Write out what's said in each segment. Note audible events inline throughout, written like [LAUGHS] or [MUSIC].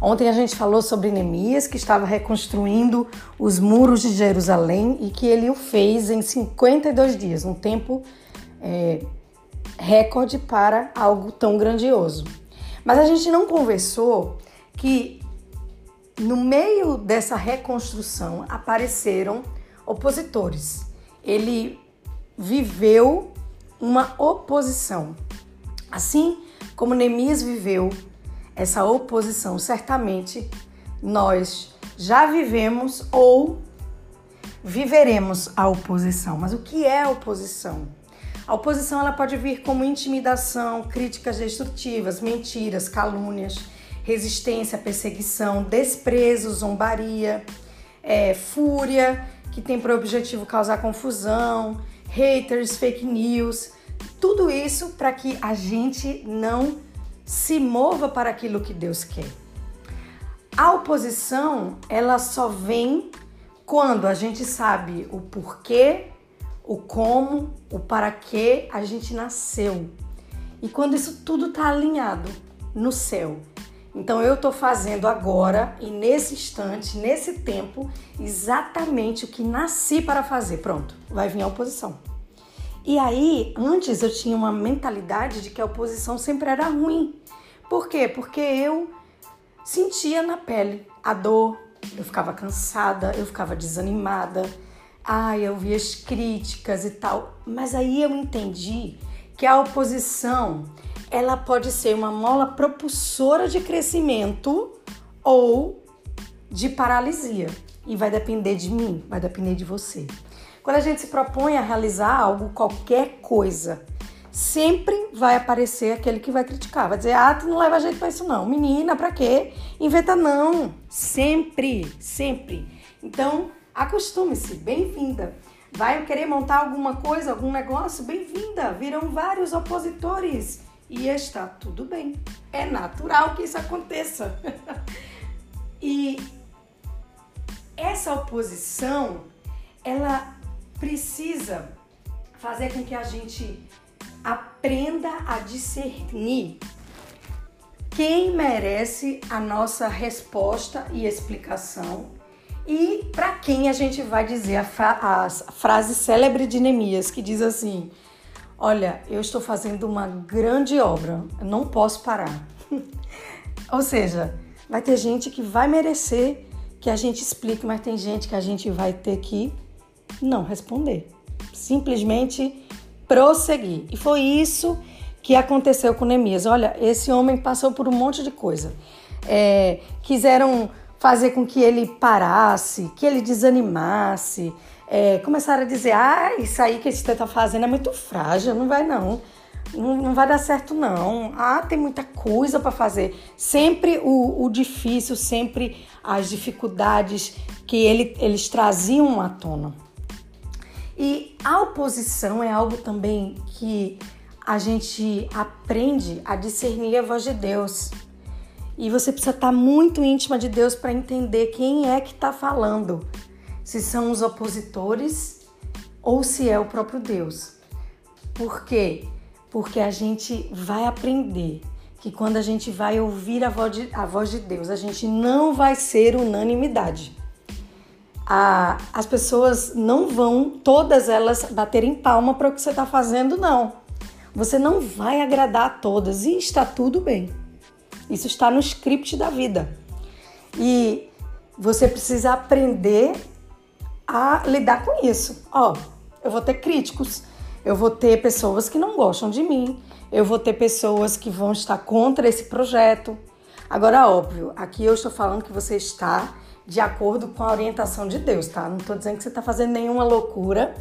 Ontem a gente falou sobre Neemias, que estava reconstruindo os muros de Jerusalém e que ele o fez em 52 dias, um tempo é, recorde para algo tão grandioso. Mas a gente não conversou que no meio dessa reconstrução apareceram opositores. Ele viveu uma oposição. Assim como Neemias viveu essa oposição, certamente nós já vivemos ou viveremos a oposição. Mas o que é a oposição? A oposição ela pode vir como intimidação, críticas destrutivas, mentiras, calúnias, resistência, perseguição, desprezo, zombaria, é, fúria, que tem por objetivo causar confusão, haters, fake news, tudo isso para que a gente não se mova para aquilo que Deus quer. A oposição, ela só vem quando a gente sabe o porquê, o como, o para que a gente nasceu. E quando isso tudo está alinhado no céu. Então eu estou fazendo agora e nesse instante, nesse tempo, exatamente o que nasci para fazer. Pronto, vai vir a oposição. E aí, antes eu tinha uma mentalidade de que a oposição sempre era ruim. Por quê? Porque eu sentia na pele a dor, eu ficava cansada, eu ficava desanimada, ai, eu via as críticas e tal. Mas aí eu entendi que a oposição ela pode ser uma mola propulsora de crescimento ou de paralisia. E vai depender de mim, vai depender de você. Quando a gente se propõe a realizar algo, qualquer coisa, sempre vai aparecer aquele que vai criticar, vai dizer: "Ah, tu não leva jeito para isso não. Menina, para quê? Inventa não". Sempre, sempre. Então, acostume-se. Bem-vinda. Vai querer montar alguma coisa, algum negócio? Bem-vinda. Virão vários opositores e está tudo bem. É natural que isso aconteça. [LAUGHS] e essa oposição, ela precisa fazer com que a gente aprenda a discernir quem merece a nossa resposta e explicação e para quem a gente vai dizer a, a frase célebre de Neemias que diz assim: Olha, eu estou fazendo uma grande obra, não posso parar. [LAUGHS] Ou seja, vai ter gente que vai merecer que a gente explique, mas tem gente que a gente vai ter que não responder. Simplesmente prosseguir. E foi isso que aconteceu com Neemias. Olha, esse homem passou por um monte de coisa. É, quiseram fazer com que ele parasse, que ele desanimasse. É, começaram a dizer: ah, isso aí que você está fazendo é muito frágil, não vai não. Não, não vai dar certo, não. Ah, tem muita coisa para fazer. Sempre o, o, difícil, sempre as dificuldades que ele, eles traziam à tona. E a oposição é algo também que a gente aprende a discernir a voz de Deus. E você precisa estar muito íntima de Deus para entender quem é que está falando. Se são os opositores ou se é o próprio Deus. Por quê? Porque a gente vai aprender que quando a gente vai ouvir a voz de, a voz de Deus, a gente não vai ser unanimidade a, as pessoas não vão, todas elas, baterem palma para o que você está fazendo, não. Você não vai agradar a todas e está tudo bem. Isso está no script da vida. E você precisa aprender a lidar com isso. Ó, eu vou ter críticos, eu vou ter pessoas que não gostam de mim, eu vou ter pessoas que vão estar contra esse projeto. Agora, óbvio, aqui eu estou falando que você está de acordo com a orientação de Deus, tá? Não estou dizendo que você está fazendo nenhuma loucura,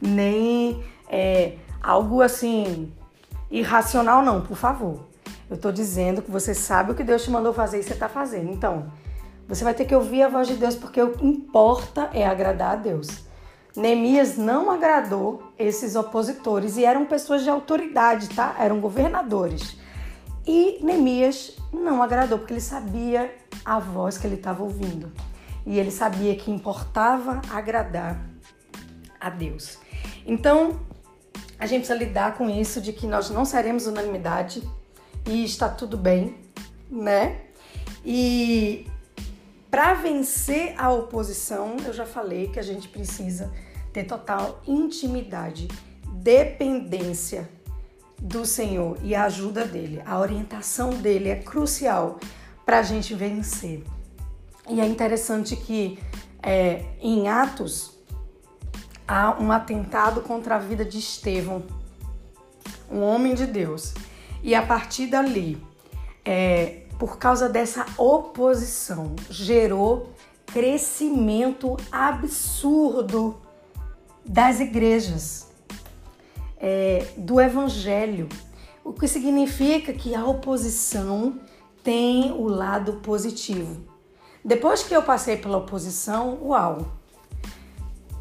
nem é, algo assim irracional, não, por favor. Eu estou dizendo que você sabe o que Deus te mandou fazer e você está fazendo. Então, você vai ter que ouvir a voz de Deus, porque o que importa é agradar a Deus. Neemias não agradou esses opositores e eram pessoas de autoridade, tá? Eram governadores. E Neemias não agradou porque ele sabia a voz que ele estava ouvindo. E ele sabia que importava agradar a Deus. Então, a gente precisa lidar com isso de que nós não seremos unanimidade e está tudo bem, né? E para vencer a oposição, eu já falei que a gente precisa ter total intimidade, dependência do Senhor e a ajuda dele. A orientação dele é crucial para a gente vencer. E é interessante que é, em Atos há um atentado contra a vida de Estevão, um homem de Deus. E a partir dali, é, por causa dessa oposição, gerou crescimento absurdo das igrejas, é, do evangelho. O que significa que a oposição tem o lado positivo. Depois que eu passei pela oposição, uau!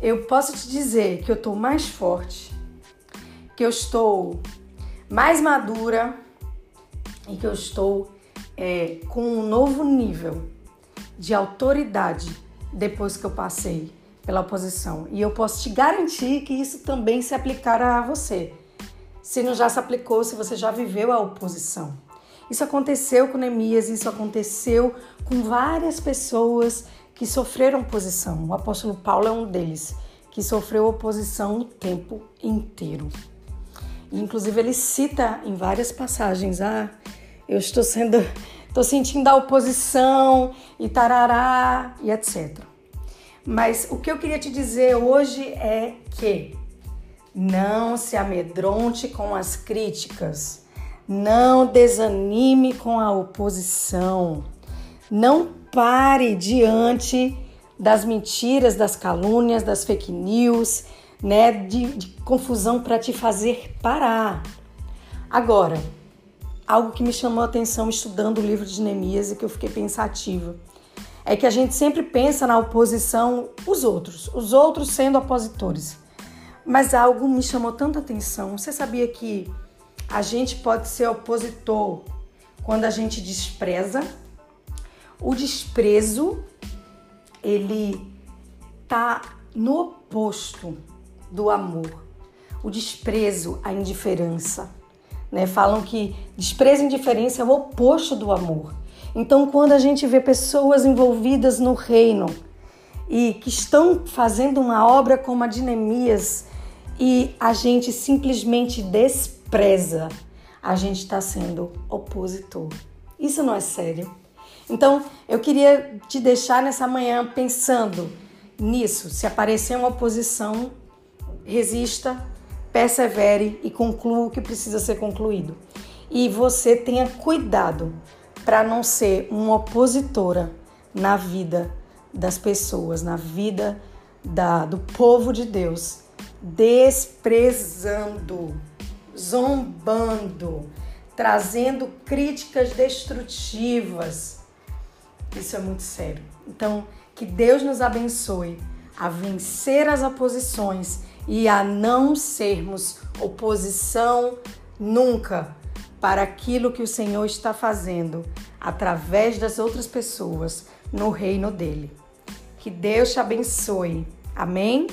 Eu posso te dizer que eu estou mais forte, que eu estou mais madura e que eu estou é, com um novo nível de autoridade depois que eu passei pela oposição. E eu posso te garantir que isso também se aplicará a você. Se não já se aplicou, se você já viveu a oposição. Isso aconteceu com Neemias, isso aconteceu com várias pessoas que sofreram oposição. O apóstolo Paulo é um deles, que sofreu oposição o tempo inteiro. inclusive ele cita em várias passagens: "Ah, eu estou sendo estou sentindo a oposição e tarará e etc. Mas o que eu queria te dizer hoje é que não se amedronte com as críticas, não desanime com a oposição, não pare diante das mentiras, das calúnias, das fake news, né, de, de confusão para te fazer parar. Agora, algo que me chamou a atenção estudando o livro de Neemias e que eu fiquei pensativa é que a gente sempre pensa na oposição os outros, os outros sendo opositores. Mas algo me chamou tanta atenção. Você sabia que a gente pode ser opositor quando a gente despreza? O desprezo, ele tá no oposto do amor. O desprezo, a indiferença. Né? Falam que desprezo e indiferença é o oposto do amor. Então, quando a gente vê pessoas envolvidas no reino e que estão fazendo uma obra como a de Neemias e a gente simplesmente despreza, a gente está sendo opositor. Isso não é sério. Então, eu queria te deixar nessa manhã pensando nisso. Se aparecer uma oposição, resista, persevere e conclua o que precisa ser concluído. E você tenha cuidado para não ser uma opositora na vida das pessoas, na vida da, do povo de Deus, desprezando, zombando, trazendo críticas destrutivas. Isso é muito sério. Então, que Deus nos abençoe a vencer as oposições e a não sermos oposição nunca para aquilo que o Senhor está fazendo através das outras pessoas no reino dele. Que Deus te abençoe. Amém?